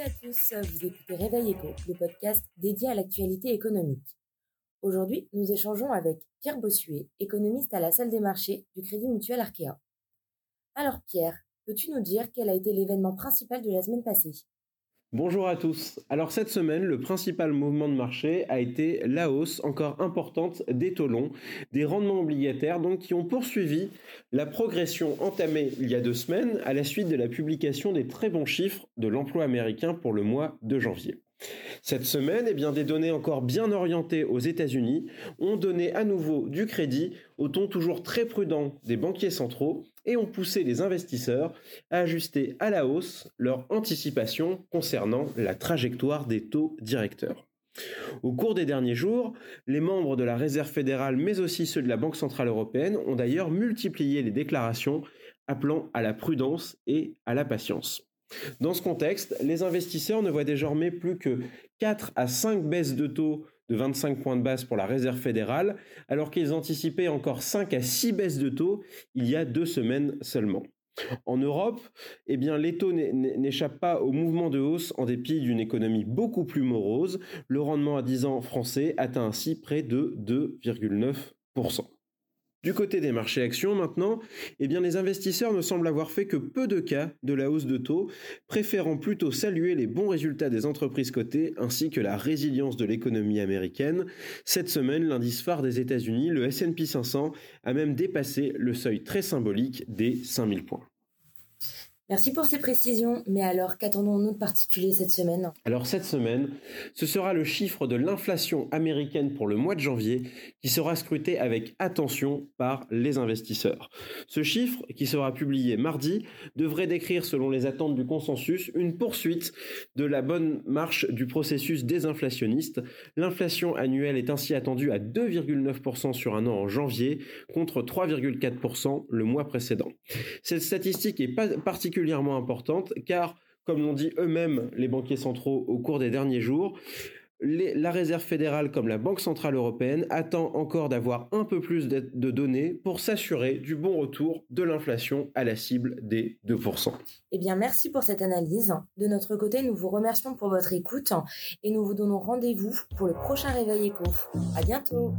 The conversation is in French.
à tous, vous écoutez Réveil Éco, le podcast dédié à l'actualité économique. Aujourd'hui, nous échangeons avec Pierre Bossuet, économiste à la salle des marchés du Crédit Mutuel Arkea. Alors Pierre, peux-tu nous dire quel a été l'événement principal de la semaine passée? Bonjour à tous. Alors cette semaine, le principal mouvement de marché a été la hausse encore importante des taux longs, des rendements obligataires, donc qui ont poursuivi la progression entamée il y a deux semaines à la suite de la publication des très bons chiffres de l'emploi américain pour le mois de janvier. Cette semaine, eh des données encore bien orientées aux États-Unis ont donné à nouveau du crédit au ton toujours très prudent des banquiers centraux et ont poussé les investisseurs à ajuster à la hausse leur anticipation concernant la trajectoire des taux directeurs. Au cours des derniers jours, les membres de la Réserve fédérale mais aussi ceux de la Banque centrale européenne ont d'ailleurs multiplié les déclarations appelant à la prudence et à la patience. Dans ce contexte, les investisseurs ne voient désormais plus que 4 à 5 baisses de taux de 25 points de base pour la Réserve fédérale, alors qu'ils anticipaient encore 5 à 6 baisses de taux il y a deux semaines seulement. En Europe, eh bien, les taux n'échappent pas au mouvement de hausse en dépit d'une économie beaucoup plus morose. Le rendement à 10 ans français atteint ainsi près de 2,9%. Du côté des marchés actions maintenant, eh les investisseurs ne semblent avoir fait que peu de cas de la hausse de taux, préférant plutôt saluer les bons résultats des entreprises cotées ainsi que la résilience de l'économie américaine. Cette semaine, l'indice phare des États-Unis, le S&P 500, a même dépassé le seuil très symbolique des 5000 points. Merci pour ces précisions, mais alors qu'attendons-nous de particulier cette semaine? Alors cette semaine, ce sera le chiffre de l'inflation américaine pour le mois de janvier qui sera scruté avec attention par les investisseurs. Ce chiffre, qui sera publié mardi, devrait décrire selon les attentes du consensus une poursuite de la bonne marche du processus désinflationniste. L'inflation annuelle est ainsi attendue à 2,9% sur un an en janvier contre 3,4% le mois précédent. Cette statistique est particulièrement particulièrement importante car, comme l'ont dit eux-mêmes les banquiers centraux au cours des derniers jours, la Réserve fédérale comme la Banque centrale européenne attend encore d'avoir un peu plus de, données pour s'assurer du bon retour de l'inflation à la cible des 2%. Eh bien, merci pour cette analyse. De notre côté, nous vous remercions pour votre écoute et nous vous donnons rendez-vous pour le prochain Réveil Éco. À bientôt!